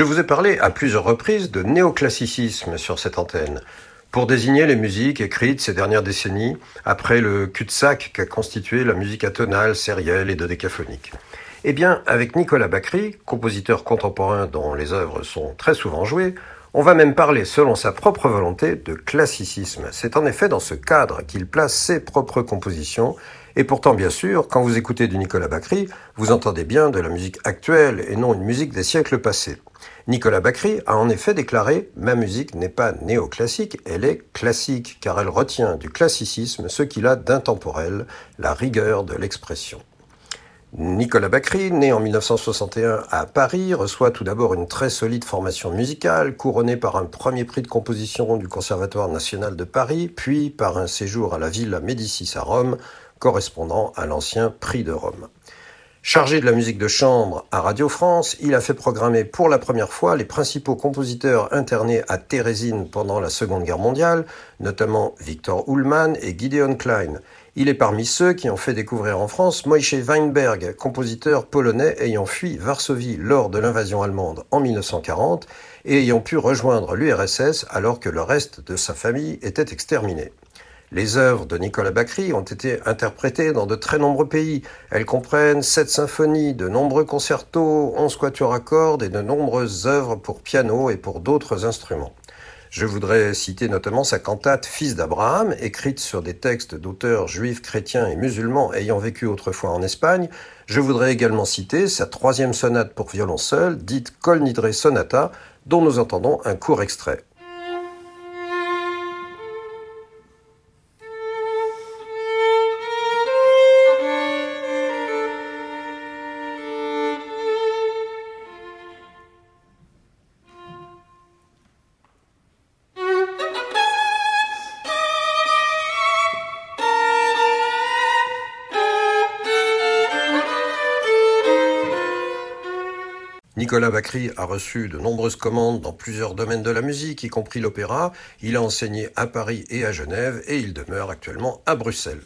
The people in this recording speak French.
Je vous ai parlé à plusieurs reprises de néoclassicisme sur cette antenne, pour désigner les musiques écrites ces dernières décennies, après le cul-de-sac qu'a constitué la musique atonale, sérielle et dodécaphonique. Eh bien, avec Nicolas Bacry, compositeur contemporain dont les œuvres sont très souvent jouées, on va même parler, selon sa propre volonté, de classicisme. C'est en effet dans ce cadre qu'il place ses propres compositions. Et pourtant, bien sûr, quand vous écoutez du Nicolas Bacry, vous entendez bien de la musique actuelle et non une musique des siècles passés. Nicolas Bacry a en effet déclaré Ma musique n'est pas néoclassique, elle est classique, car elle retient du classicisme ce qu'il a d'intemporel, la rigueur de l'expression. Nicolas Bacry, né en 1961 à Paris, reçoit tout d'abord une très solide formation musicale, couronnée par un premier prix de composition du Conservatoire national de Paris, puis par un séjour à la Villa Médicis à Rome, correspondant à l'ancien prix de Rome. Chargé de la musique de chambre à Radio France, il a fait programmer pour la première fois les principaux compositeurs internés à Térésine pendant la Seconde Guerre mondiale, notamment Victor Ullmann et Gideon Klein. Il est parmi ceux qui ont fait découvrir en France Moïse Weinberg, compositeur polonais ayant fui Varsovie lors de l'invasion allemande en 1940 et ayant pu rejoindre l'URSS alors que le reste de sa famille était exterminé. Les œuvres de Nicolas Bacry ont été interprétées dans de très nombreux pays. Elles comprennent sept symphonies, de nombreux concertos, onze quatuors à cordes et de nombreuses œuvres pour piano et pour d'autres instruments. Je voudrais citer notamment sa cantate Fils d'Abraham, écrite sur des textes d'auteurs juifs, chrétiens et musulmans ayant vécu autrefois en Espagne. Je voudrais également citer sa troisième sonate pour violon seul, dite Kol Nidre Sonata, dont nous entendons un court extrait. Nicolas Bacry a reçu de nombreuses commandes dans plusieurs domaines de la musique, y compris l'opéra. Il a enseigné à Paris et à Genève et il demeure actuellement à Bruxelles.